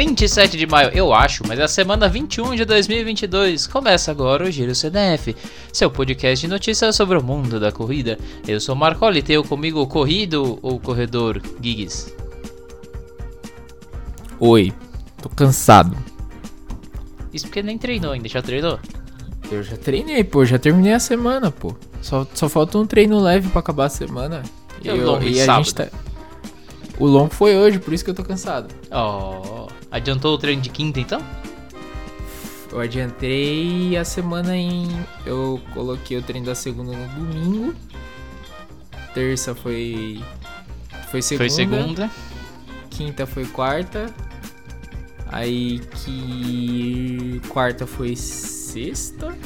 27 de maio, eu acho, mas é a semana 21 de 2022. Começa agora o Giro CDF, seu podcast de notícias sobre o mundo da corrida. Eu sou o Marcoli, tenho comigo o corrido ou corredor Giggs. Oi, tô cansado. Isso porque nem treinou ainda, já treinou? Eu já treinei, pô, já terminei a semana, pô. Só, só falta um treino leve pra acabar a semana. E o longo de a sábado? gente tá. O longo foi hoje, por isso que eu tô cansado. Oh, adiantou o treino de quinta então? Eu adiantei a semana em. Eu coloquei o treino da segunda no domingo. Terça foi. Foi segunda. Foi segunda. Quinta foi quarta. Aí que. Quarta foi sexta.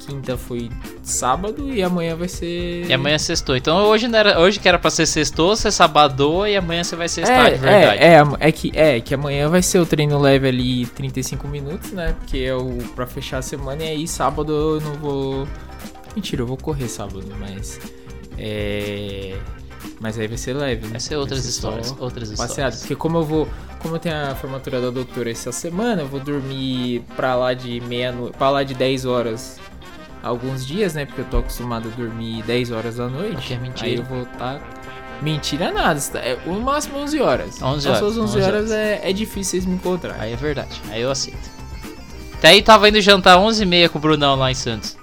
Quinta foi sábado e amanhã vai ser. E amanhã é sextou. Então hoje, não era, hoje que era pra ser sextou, você sabadou e amanhã você vai sextar é, de verdade. É, é, é, que, é que amanhã vai ser o treino leve ali 35 minutos, né? Porque é o pra fechar a semana e aí sábado eu não vou. Mentira, eu vou correr sábado, mas. É. Mas aí vai ser leve, né? Vai ser outras só histórias. Outras Passeado. histórias. Porque como eu vou. Como eu tenho a formatura da doutora essa semana, eu vou dormir pra lá de meia. Pra lá de 10 horas alguns dias, né? Porque eu tô acostumado a dormir 10 horas da noite. Que é mentira. Aí eu vou estar. Mentira nada, tá- é o máximo 11 horas. 11 Passou horas, as 11 11 horas é, é difícil vocês me encontrar. Aí é verdade. Aí eu aceito. Até aí tava indo jantar 11h30 com o Brunão lá em Santos.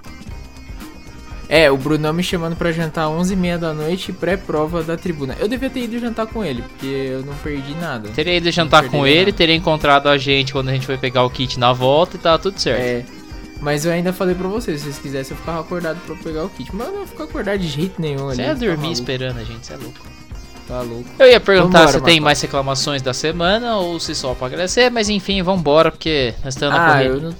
É, o Brunão me chamando pra jantar 11h30 da noite, pré-prova da tribuna. Eu devia ter ido jantar com ele, porque eu não perdi nada. Teria ido jantar com ele, nada. teria encontrado a gente quando a gente foi pegar o kit na volta e tava tudo certo. É. Mas eu ainda falei pra vocês, se vocês quisessem eu ficava acordado pra pegar o kit. Mas eu não vou ficar acordado de jeito nenhum Você ali. ia tá dormir maluco, esperando a gente, você é louco. Tá louco. Eu ia perguntar Vambora, se tem Marcão. mais reclamações da semana ou se só pra agradecer, mas enfim, vambora, porque nós estamos na Ah, corrida. eu não.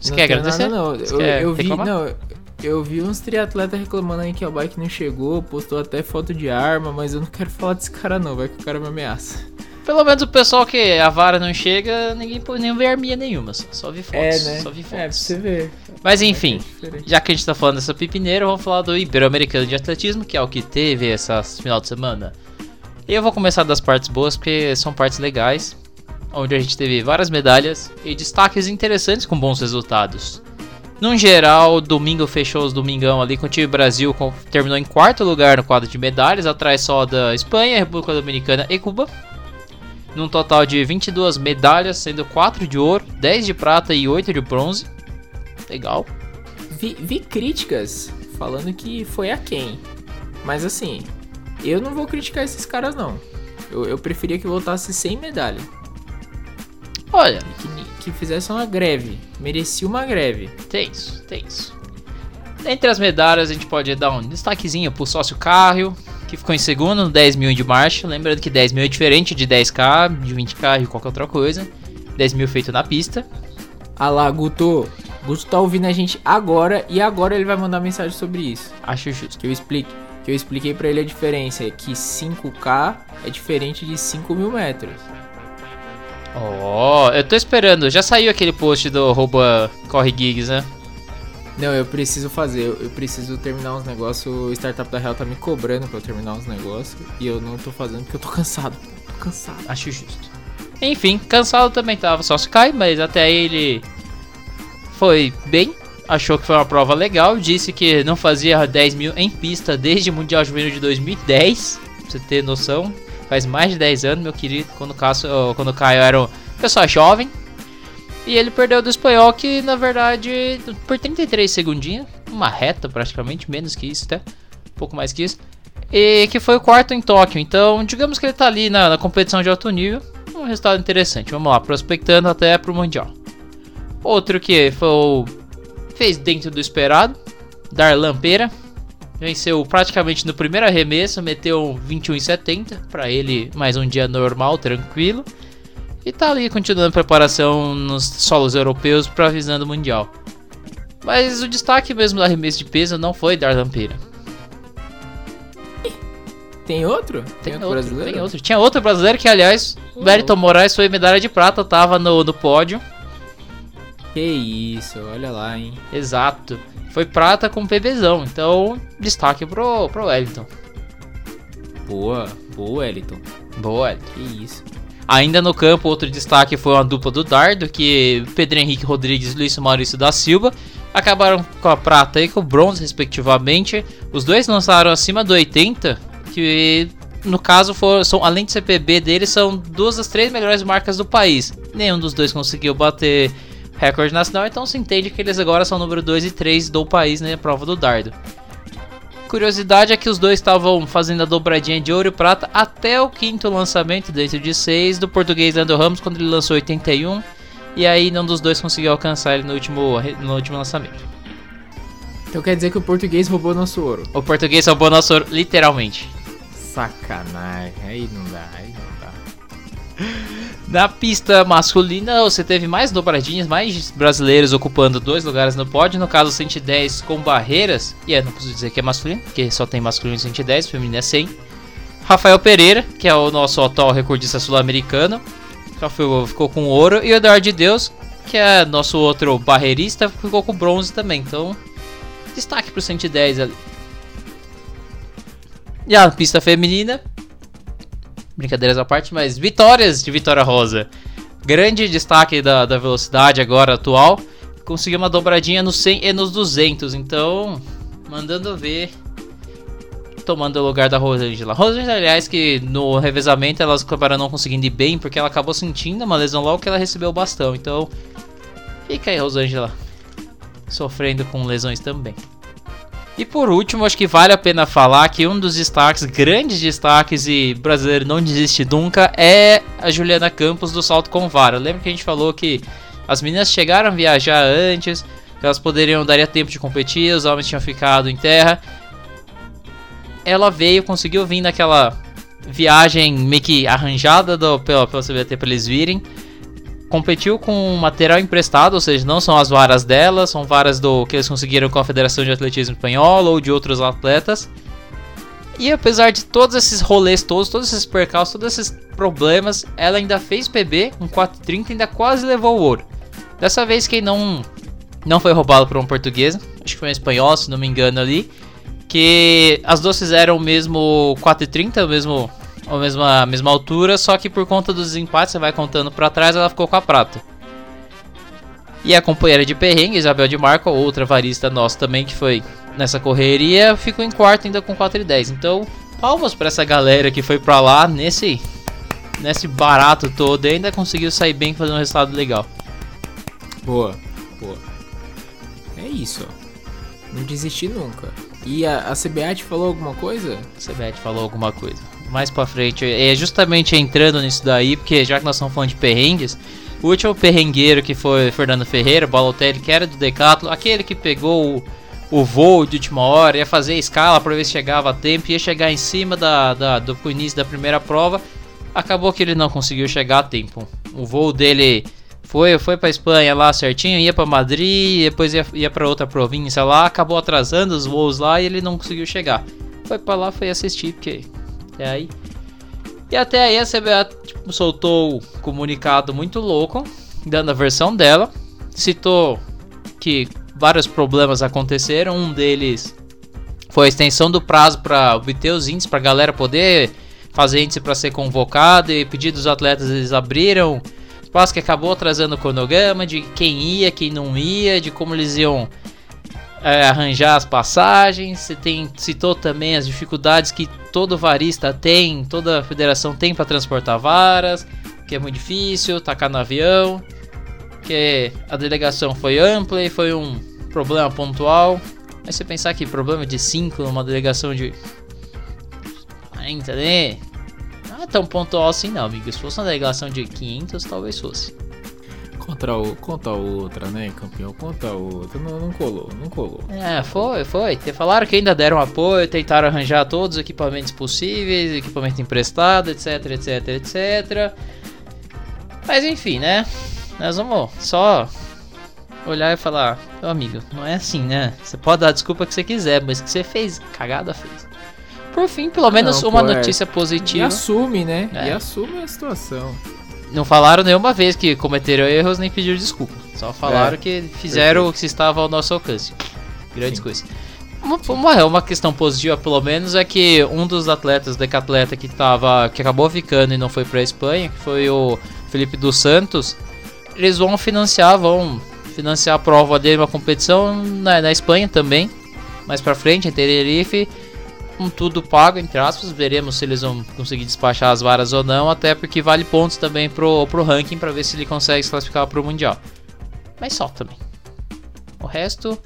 Você não quer agradecer? Nada, não. Você Eu, eu vi, não, eu vi uns triatletas reclamando aí que a bike não chegou, postou até foto de arma, mas eu não quero falar desse cara não, vai que o cara me ameaça. Pelo menos o pessoal que a vara não chega, ninguém pô- nem vê arminha nenhuma, só, só vi fotos. Só vi É, fotos. pra você ver. Mas enfim, É já que a gente tá falando dessa pipineira, vamos falar do Ibero-Americano de Atletismo, que é o que teve essa final de semana. E eu vou começar das partes boas, porque são partes legais, onde a gente teve várias medalhas e destaques interessantes com bons resultados. No geral, domingo fechou os domingão ali com o time Brasil, com- terminou em quarto lugar no quadro de medalhas, atrás só da Espanha, República Dominicana e Cuba. Num total de 22 medalhas, sendo 4 de ouro, 10 de prata e 8 de bronze. Legal. Vi, vi críticas falando que foi a quem. Mas assim, eu não vou criticar esses caras não. Eu, eu preferia que voltasse sem medalha. Olha, Que, que fizesse uma greve. Merecia uma greve. tem isso, tem isso. Entre as medalhas, a gente pode dar um destaquezinho pro sócio Carrio, que ficou em segundo no 10 mil de marcha. Lembrando que 10 mil é diferente de 10k, de 20k e qualquer outra coisa. 10 mil feito na pista. Ah lá, Guto. Guto tá ouvindo a gente agora e agora ele vai mandar mensagem sobre isso. Acho justo. Que eu explique. Que eu expliquei pra ele a diferença. É que 5K é diferente de 5 mil metros. Ó, eu tô esperando. Já saiu aquele post do arroba Corre Gigs, né? Não, eu preciso fazer. Eu, preciso terminar uns negócios. O Startup da Real tá me cobrando pra eu terminar uns negócios. E eu não tô fazendo porque eu tô cansado. Tô cansado. Acho justo. Enfim, cansado também tava só se cai, mas até aí ele foi bem. Achou que foi uma prova legal. Disse que não fazia 10 mil em pista desde o Mundial Juvenil de 2010. Pra você ter noção. Faz mais de 10 anos, meu querido. Quando o, Cássio, quando Caio era um pessoal jovem. E ele perdeu do espanhol, que na verdade, por 33 segundinhos, uma reta praticamente, menos que isso até, um pouco mais que isso. E que foi o quarto em Tóquio. Então, digamos que ele tá ali na, na competição de alto nível. Um resultado interessante. Vamos lá, prospectando até pro Mundial. Outro que foi o- fez dentro do esperado, Darlan Pera. Venceu praticamente no primeiro arremesso, meteu um 21,70. Pra ele, mais um dia normal, tranquilo. E tá ali continuando a preparação nos solos europeus para visando o Mundial. Mas o destaque mesmo do arremesso de peso não foi Darlan Pera. Tem outro? Tem, outro, outro, brasileiro? tem outro. Tinha outro brasileiro que, aliás, Wellington louco. Moraes foi medalha de prata, tava no, no pódio. Que isso, olha lá, hein. Exato. Foi prata com PBzão. Então, destaque pro, pro Wellington. Boa, boa, Eliton. Boa, Wellington. Que isso. Ainda no campo, outro destaque foi uma dupla do dardo, que Pedro Henrique Rodrigues e Luiz Maurício da Silva acabaram com a prata e com o bronze, respectivamente. Os dois lançaram acima do 80, que no caso, são, além de CPB deles, são duas das três melhores marcas do país. Nenhum dos dois conseguiu bater recorde nacional, então se entende que eles agora são número 2 e 3 do país na prova do dardo. Curiosidade é que os dois estavam fazendo a dobradinha de ouro e prata até o quinto lançamento, dentro de 6, do português Leandro Ramos, quando ele lançou 81. E aí nenhum dos dois conseguiu alcançar ele no último, no último lançamento. Então quer dizer que o português roubou nosso ouro. O português roubou nosso ouro, literalmente. Sacanagem, aí não dá, aí não dá. Na pista masculina, você teve mais dobradinhas, mais brasileiros ocupando dois lugares no pódio. No caso, 110 com barreiras. E é, não preciso dizer que é masculino, porque só tem masculino 110, feminino é 100. Rafael Pereira, que é o nosso atual recordista sul-americano, ficou, com ouro. E o Eduardo de Deus, que é nosso outro barreirista, ficou com bronze também. Então, destaque pro 110 ali. E a pista feminina. Brincadeiras à parte, mas vitórias de Vitória Rosa. Grande destaque da, da velocidade agora atual. Conseguiu uma dobradinha no 100 e nos 200. Então, mandando ver. Tomando o lugar da Rosângela. Rosângela, aliás, que no revezamento elas acabaram não conseguindo ir bem. Porque ela acabou sentindo uma lesão logo que ela recebeu o bastão. Então, fica aí, Rosângela. Sofrendo com lesões também. E por último, acho que vale a pena falar que um dos destaques, grandes destaques e brasileiro não desiste nunca, é a Juliana Campos do salto com vara. Lembra que a gente falou que as meninas chegaram a viajar antes, que elas poderiam daria tempo de competir, os homens tinham ficado em terra. Ela veio, conseguiu vir naquela viagem meio que arranjada do, pela, pela CBT para eles virem competiu com material emprestado, ou seja, não são as varas dela, são varas do que eles conseguiram com a Federação de Atletismo Espanhola ou de outros atletas. E apesar de todos esses rolês todos, todos esses percalços, todos esses problemas, ela ainda fez PB com 4,30 e ainda quase levou o ouro. Dessa vez quem não não foi roubado por um português, acho que foi um espanhol, se não me engano ali, que as duas fizeram o mesmo 4,30, o mesmo a mesma, mesma altura, só que por conta dos empates, você vai contando para trás, ela ficou com a prata. E a companheira de perrengue, Isabel de Marco, outra varista nossa também, que foi nessa correria, ficou em quarto ainda com 4 e 10. Então, palmas para essa galera que foi para lá nesse nesse barato todo e ainda conseguiu sair bem fazer um resultado legal. Boa, boa. É isso. Não desistir nunca. E a, a CBAT falou alguma coisa? A CBAT falou alguma coisa mais pra frente. É justamente entrando nisso daí, porque já que nós estamos falando de perrengues, o último perrengueiro que foi Fernando Ferreira, Balotelli, que era do Decathlon, aquele que pegou o, o voo de última hora, ia fazer a escala para ver se chegava a tempo, ia chegar em cima da, da, do início da primeira prova, acabou que ele não conseguiu chegar a tempo. O voo dele foi, foi para Espanha lá certinho, ia para Madrid, depois ia, ia para outra província lá, acabou atrasando os voos lá e ele não conseguiu chegar. Foi para lá, foi assistir, porque até aí. E até aí a CBA tipo, soltou um comunicado muito louco, dando a versão dela. Citou que vários problemas aconteceram, um deles foi a extensão do prazo para obter os índices, para a galera poder fazer índice para ser convocado e pedir dos atletas eles abriram espaço que acabou atrasando o cronograma de quem ia, quem não ia, de como eles iam é, arranjar as passagens. Você tem, citou também as dificuldades que todo varista tem, toda federação tem para transportar varas, que é muito difícil, tacar no avião, que a delegação foi ampla e foi um problema pontual. Mas você pensar que problema de 5 numa delegação de 40, né? Não é tão pontual assim não, amigo. Se fosse uma delegação de 500, talvez fosse. Contra, o, contra outra, né, campeão? Contra outra. Não, não colou, não colou. É, foi, foi. Falaram que ainda deram apoio, tentaram arranjar todos os equipamentos possíveis, equipamento emprestado, etc, etc, etc. Mas enfim, né? Nós vamos só olhar e falar, meu amigo, não é assim, né? Você pode dar a desculpa que você quiser, mas que você fez, cagada fez. Por fim, pelo menos não, uma pô, é. notícia é. positiva. E assume, né? É. E assume a situação não falaram nenhuma vez que cometeram erros nem pediram desculpa. Só falaram é, que fizeram perfeito. o que estava ao nosso alcance. Grandes Sim. coisas. uma, uma, uma questão positiva, pelo menos, é que um dos atletas, decatleta que tava. que acabou ficando e não foi pra Espanha, que foi o Felipe dos Santos, eles vão financiar, vão financiar a prova dele, uma competição na, na Espanha também, mais pra frente, em Tenerife, com tudo pago, entre aspas. Veremos se eles vão conseguir despachar as varas ou não, até porque vale pontos também pro, pro ranking para ver se ele consegue se classificar pro Mundial. Mas só também. O resto.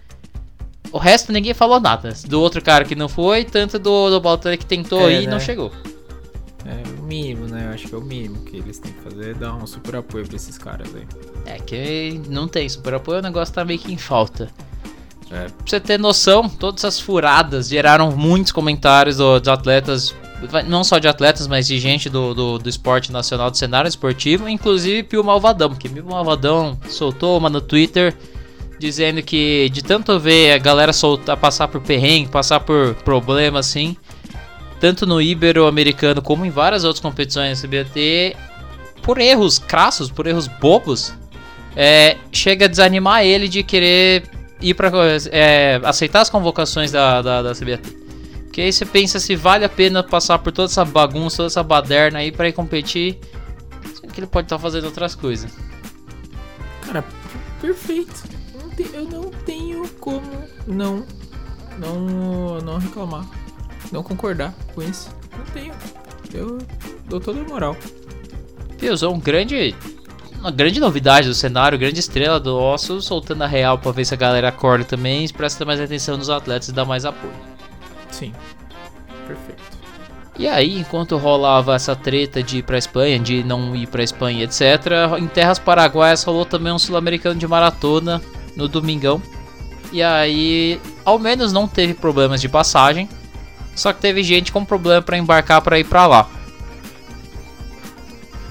O resto ninguém falou nada. Do outro cara que não foi, tanto do, do Baltani que tentou É, ir e né? não chegou. É o mínimo, né? Eu acho que é o mínimo que eles têm que fazer é dar um super apoio pra esses caras aí. É que não tem super apoio, o negócio tá meio que em falta. É. Pra você ter noção, todas as furadas geraram muitos comentários do- dos atletas, não só de atletas, mas de gente do, do, do esporte nacional, do cenário esportivo, inclusive Pio Malvadão, porque Pio Malvadão soltou uma no Twitter dizendo que de tanto ver a galera soltar, passar por perrengue, passar por problema assim, tanto no Ibero-Americano como em várias outras competições da CBT, por erros crassos, por erros bobos, é, chega a desanimar ele de querer ir para aceitar as convocações da, da, da CBT. Porque aí você pensa se vale a pena passar por toda essa bagunça, toda essa baderna aí para ir competir, sendo que ele pode estar fazendo outras coisas. Cara, perfeito. Eu não tenho como não, não, não reclamar, não concordar com isso. Não tenho. Eu dou toda a moral. Piozão, um grande. Uma grande novidade do cenário, grande estrela do osso, soltando a real pra ver se a galera acorda também, presta mais atenção nos atletas e dá mais apoio. Sim. Perfeito. E aí, enquanto rolava essa treta de ir pra Espanha, de não ir pra Espanha, etc., em terras paraguaias rolou também um sul-americano de maratona no domingão. E aí, ao menos não teve problemas de passagem, só que teve gente com problema pra embarcar pra ir pra lá.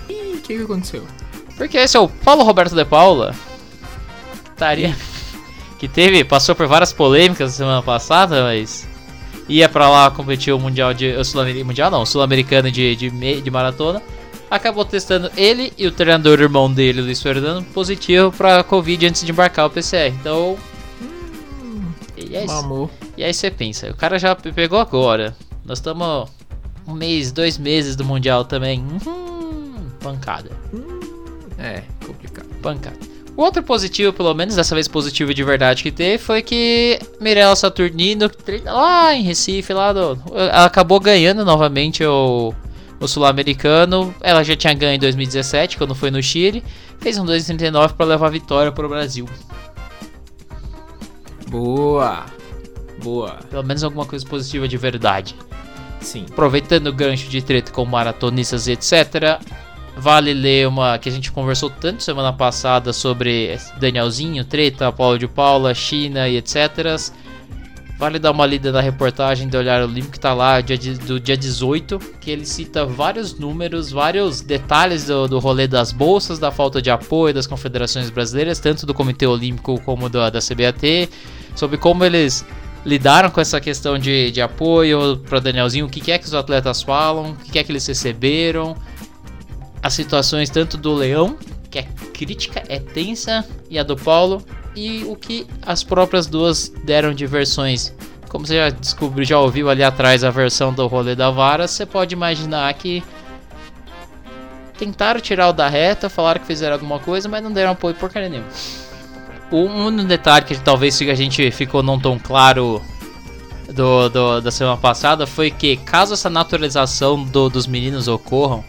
E o que, que aconteceu? Porque esse é o Paulo Roberto de Paula, que estaria, que teve, passou por várias polêmicas na semana passada, mas ia pra lá competir o mundial de o sul-americano, mundial não, sul-americano de, de de maratona. Acabou testando ele e o treinador irmão dele, Luiz Fernando, positivo pra Covid antes de embarcar o PCR. Então, e é. Mamou. E aí você pensa, o cara já pe- pegou agora. Nós estamos um mês, dois meses do mundial também. Uhum, pancada. É, complicado. pancada. O outro positivo, pelo menos dessa vez positivo de verdade que teve, foi que Mirella Saturnino, lá em Recife, lá do, ela acabou ganhando novamente o, o Sul-Americano. Ela já tinha ganho em 2017, quando foi no Chile. Fez um 2,39 para levar a vitória para o Brasil. Boa. Boa. Pelo menos alguma coisa positiva de verdade. Sim. Aproveitando o gancho de treta com maratonistas e etc. Vale ler uma que a gente conversou tanto semana passada sobre Danielzinho, treta, Paulo de Paula, China e etc. Vale dar uma lida na reportagem do Olhar Olímpico que tá lá do dia 18, que ele cita vários números, vários detalhes do, do rolê das bolsas, da falta de apoio das confederações brasileiras, tanto do Comitê Olímpico como da, da CBAT, sobre como eles lidaram com essa questão de, de apoio para Danielzinho, o que, que é que os atletas falam, o que, que é que eles receberam, as situações tanto do Leão, que é crítica, é tensa, e a do Paulo, e o que as próprias duas deram de versões. Como você já descobriu, já ouviu ali atrás a versão do rolê da vara, você pode imaginar que tentaram tirar o da reta, falaram que fizeram alguma coisa, mas não deram apoio porcaria nenhuma. Um, detalhe que talvez a gente ficou não tão claro do, do- da semana passada foi que caso essa naturalização do- dos meninos ocorram,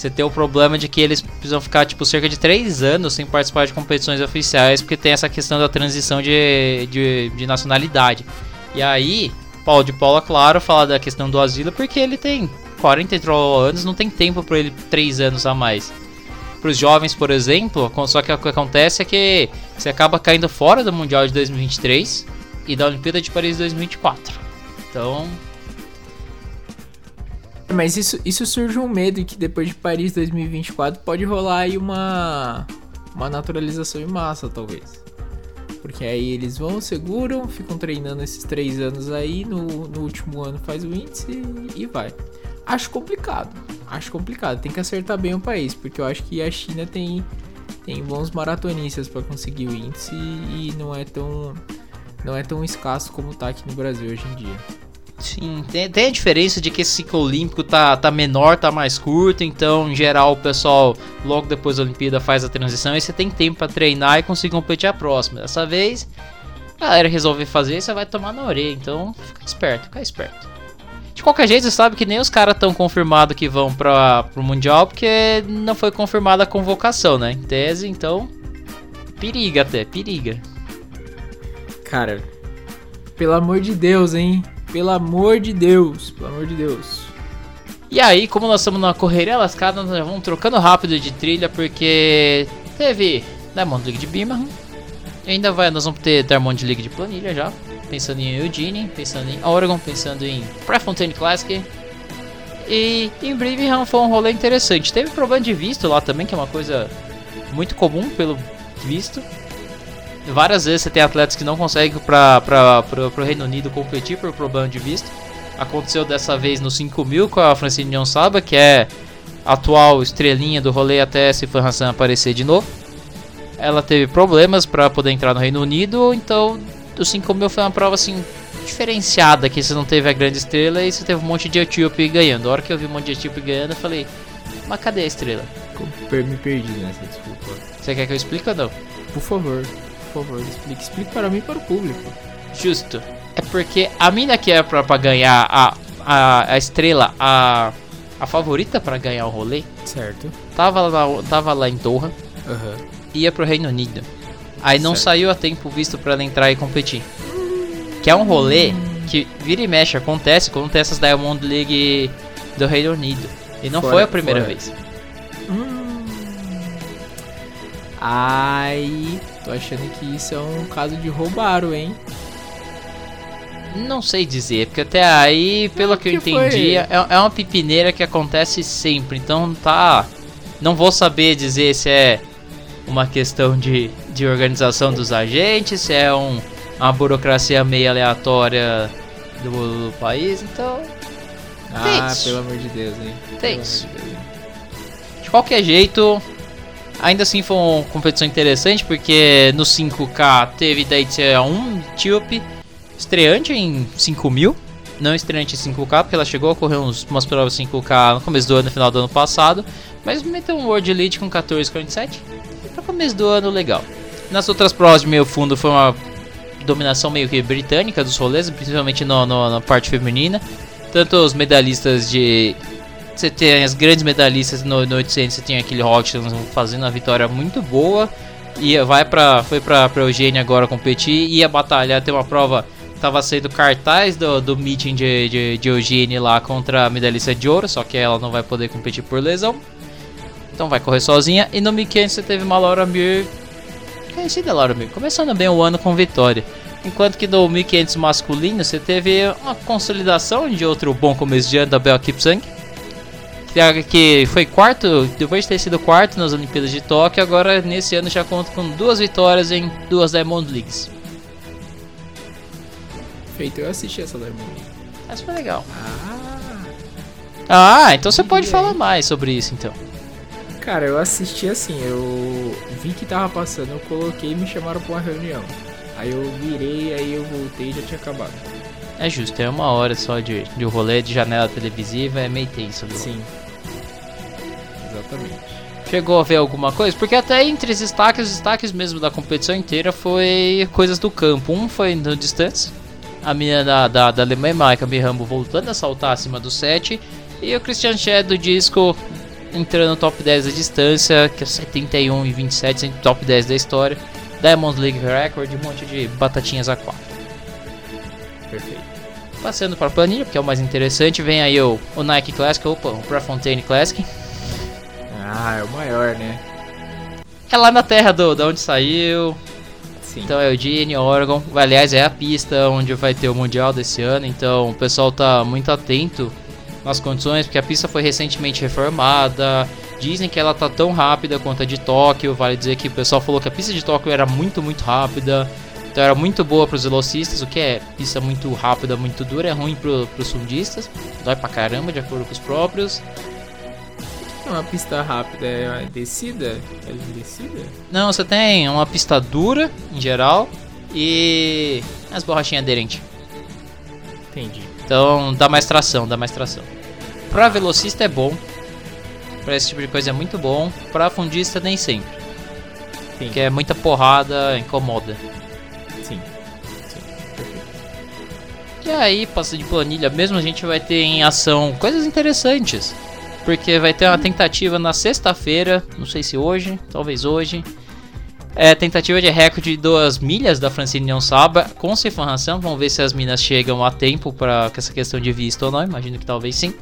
você tem o problema de que eles precisam ficar tipo cerca de 3 anos sem participar de competições oficiais, porque tem essa questão da transição de, de, de nacionalidade. E aí, Paulo de Paula, claro, fala da questão do asilo, porque ele tem 40 e troll anos, não tem tempo para ele 3 anos a mais. Para os jovens, por exemplo, só que o que acontece é que você acaba caindo fora do Mundial de 2023 e da Olimpíada de Paris 2024. Então, Mas isso, isso surge um medo que depois de Paris 2024 pode rolar aí uma, uma naturalização em massa, talvez. Porque aí eles vão, seguram, ficam treinando esses três anos aí, no, no último ano faz o índice e, e vai. Acho complicado, acho complicado. Tem que acertar bem o país, porque eu acho que a China tem, tem bons maratonistas para conseguir o índice e não é tão não é tão escasso como tá aqui no Brasil hoje em dia. Sim, tem, tem, a diferença de que esse ciclo olímpico tá, tá menor, tá mais curto, então em geral o pessoal logo depois da Olimpíada faz a transição e você tem tempo para treinar e conseguir competir a próxima. Dessa vez, a galera resolver fazer, você vai tomar na orelha, então fica esperto, fica esperto. De qualquer jeito, você sabe que nem os caras estão confirmados que vão para o Mundial, porque não foi confirmada a convocação, né? Em tese, então. Periga até, periga. Cara, pelo amor de Deus, hein? Pelo amor de Deus, pelo amor de Deus. E aí, como nós estamos numa correria lascada, nós vamos trocando rápido de trilha, porque teve Diamond League de Birmingham. ainda vai, nós vamos ter Diamond League de planilha já pensando em Eugene, pensando em Oregon, pensando em Prefontaine Classic. E em Birmingham foi um rolê interessante. Teve problema de visto lá também, que é uma coisa muito comum pelo visto. Várias vezes você tem atletas que não conseguem para o Reino Unido competir por problema de visto. Aconteceu dessa vez no 5000 com a Francine Saba, que é atual estrelinha do rolê até se Hassan aparecer de novo. Ela teve problemas para poder entrar no Reino Unido, então o 5 mil foi uma prova assim diferenciada, que você não teve a grande estrela e você teve um monte de etíope ganhando. A hora que eu vi um monte de etíope ganhando, eu falei, mas cadê a estrela? Me perdi nessa, desculpa. Você quer que eu explique ou não? Por favor, por favor, explique. Explique para mim e para o público. Justo. É porque a mina que é pra, pra ganhar a, a, a estrela, a, a favorita para ganhar o rolê, certo? Tava lá, tava lá em Doha, uhum. ia pro Reino Unido. Aí não certo. saiu a tempo visto para ela entrar e competir. Que é um rolê que vira e mexe, acontece quando tem essas Diamond League do Reino Unido. E não fora, foi a primeira fora. vez. Hum. Ai, tô achando que isso é um caso de roubaro, hein? Não sei dizer, porque até aí, pelo que, que, eu entendi, é, é uma pipineira que acontece sempre. Então tá. Não vou saber dizer se é uma questão de, de organização dos agentes, se é um, uma burocracia meio aleatória do, do país, então. Ah, pelo amor de Deus, hein? Tem isso. De, de qualquer jeito, ainda assim foi uma competição interessante, porque no 5K teve daí um Etíope, estreante em 5000, não estreante em 5K, porque ela chegou a correr uns, umas provas 5K no começo do ano, no final do ano passado, mas meteu um World Elite com 14,47 para começo do ano legal. Nas outras provas de meio fundo foi uma dominação meio que britânica dos rolês, principalmente no, no, na parte feminina. Tanto os medalhistas de. Você tem as grandes medalhistas no, no 800, você tem aquele Hodgson fazendo uma vitória muito boa. E vai pra, foi pra, pra Eugênia agora competir. Ia batalhar, tem uma prova. Tava sendo cartaz do, do meeting de, de, de lá contra a medalhista de ouro, só que ela não vai poder competir por lesão então vai correr sozinha. E no 1500 você teve uma Laura Mir, conhecida Laura Mir, começando bem o ano com vitória. Enquanto que no 1500 masculino você teve uma consolidação de outro bom começo de ano da Bel Kipsang. Que foi quarto, depois de ter sido quarto nas Olimpíadas de Tóquio, agora nesse ano já conta com duas vitórias em duas Diamond Leagues. Feito, eu assisti essa Diamond League. Essa foi legal. Ah, ah então você pode falar mais sobre isso então. Cara, eu assisti assim, eu vi que tava passando, eu coloquei e me chamaram pra uma reunião. Aí eu virei, aí eu voltei e já tinha acabado. É justo, é uma hora só de, de rolê de janela televisiva, é meio tenso. Viu? Sim. Exatamente. Chegou a ver alguma coisa? Porque até entre os destaques, os destaques mesmo da competição inteira foi coisas do campo. Um foi no distância, a minha da, da, da Alemanha, Maika Mirambo voltando a saltar acima do 7. E o Christian Shed do disco entrando no top 10 da distância, que é 71 e 27, top 10 da história. Diamond League Record, um monte de batatinhas A4. Perfeito. Passando para a planilha, que é o mais interessante, vem aí o, o Nike Classic, opa, o Prefontaine Classic. Ah, é o maior, né? É lá na terra do, da onde saiu. Sim. Então é o Gene, Oregon. Aliás, é a pista onde vai ter o Mundial desse ano, então o pessoal tá muito atento nas condições, porque a pista foi recentemente reformada. Dizem que ela tá tão rápida quanto a de Tóquio. Vale dizer que o pessoal falou que a pista de Tóquio era muito, muito rápida. Então era muito boa para os velocistas, o que é pista muito rápida, muito dura, é ruim para os fundistas. Dói pra caramba, de acordo com os próprios. É uma pista rápida, é descida? É descida? Não, você tem uma pista dura, em geral, e As borrachinhas aderentes. Entendi. Então dá mais tração, dá mais tração. Pra velocista é bom. Pra esse tipo de coisa é muito bom. Pra fundista nem sempre. Sim. Porque é muita porrada, incomoda. E aí, passa de planilha mesmo, a gente vai ter em ação coisas interessantes. Porque vai ter uma tentativa na sexta-feira, não sei se hoje, talvez hoje. É, tentativa de recorde de duas milhas da Francine Saba com Ciforração. Vamos ver se as minas chegam a tempo para essa questão de visto ou não. Imagino que talvez sim.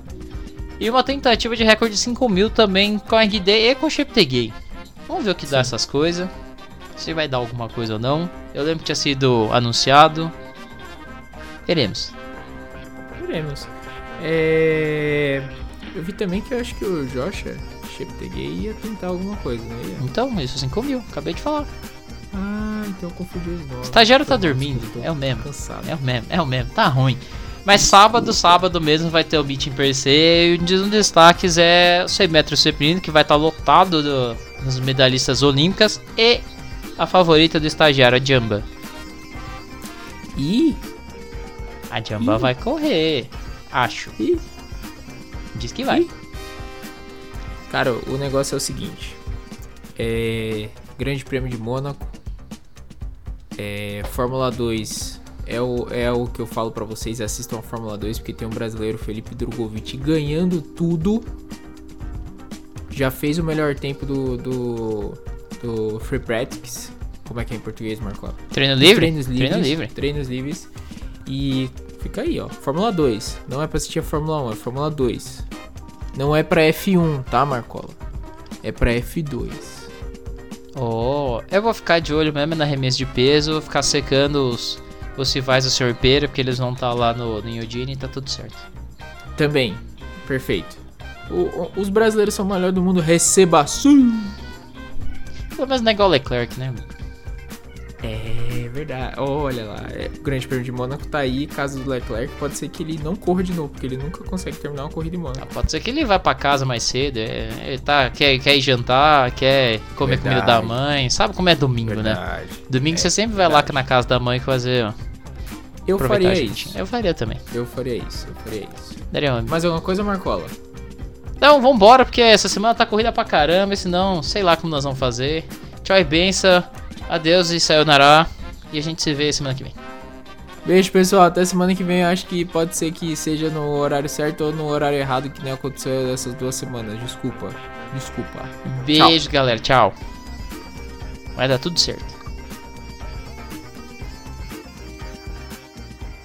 E uma tentativa de recorde de 5 mil também com a RD e com o Cheptegei. Vamos ver o que dá essas coisas. Se vai dar alguma coisa ou não. Eu lembro que tinha sido anunciado. Veremos. Veremos. É... Eu vi também que eu acho que o Joshua Cheptegei ia tentar alguma coisa, né? Ia- Então, isso 5 mil, acabei de falar. Ah, então eu confundi os nomes. Estagiário tá dormindo, é o mesmo. Cansado. É o mesmo, é o mesmo, tá ruim. Mas sábado, sábado mesmo vai ter o meeting per se. E um dos destaques é o 100 metros feminino, que vai estar lotado do, dos medalhistas olímpicas. E a favorita do estagiário, a Jamba. Ih, A Jamba Ih. vai correr, acho. ih. Diz que vai. Cara, o negócio é o seguinte. É. Grande Prêmio de Mônaco. É. Fórmula 2. É o, é o que eu falo pra vocês. Assistam a Fórmula 2 porque tem um brasileiro, Felipe Drogovic, ganhando tudo. Já fez o melhor tempo do. do. do Free Practice. Como é que é em português, Marco? Treino livre? Treinos livres. Treino livre. Treinos livres. E fica aí, ó. Fórmula 2. Não é pra assistir a Fórmula 1, é Fórmula 2. Não é pra F1, tá, Marcola? É pra F2. Oh, eu vou ficar de olho mesmo na remessa de peso, vou ficar secando os, os rivais do Sr. Pera, porque eles vão estar lá no, no Eugene e tá tudo certo. Também. Perfeito. O- o- os brasileiros são o melhor do mundo. Receba sim. Pelo menos não é igual o Leclerc, né? É verdade. Olha lá. é, o Grande Prêmio de Mônaco tá aí. Caso do Leclerc, pode ser que ele não corra de novo, porque ele nunca consegue terminar uma corrida em Ah, Mônaco. Pode ser que ele vá pra casa mais cedo, é, ele tá, quer, quer ir jantar, quer comer Verdade. comida da mãe, sabe como é domingo, né? Verdade. Domingo É, você sempre vai lá na casa da mãe fazer, ó, Eu aproveitar faria isso. Eu faria também. Eu faria isso. Eu faria isso. Daria uma... Mais alguma coisa, Marcola? Então, vambora, porque essa semana tá corrida pra caramba, senão, sei lá como nós vamos fazer. Tchau e benção, adeus e sayonara, e a gente se vê semana que vem. Beijo, pessoal. Até semana que vem. Eu acho que pode ser que seja no horário certo ou no horário errado, que nem aconteceu essas duas semanas. Desculpa. Desculpa. Beijo, galera, tchau. Vai dar tudo certo.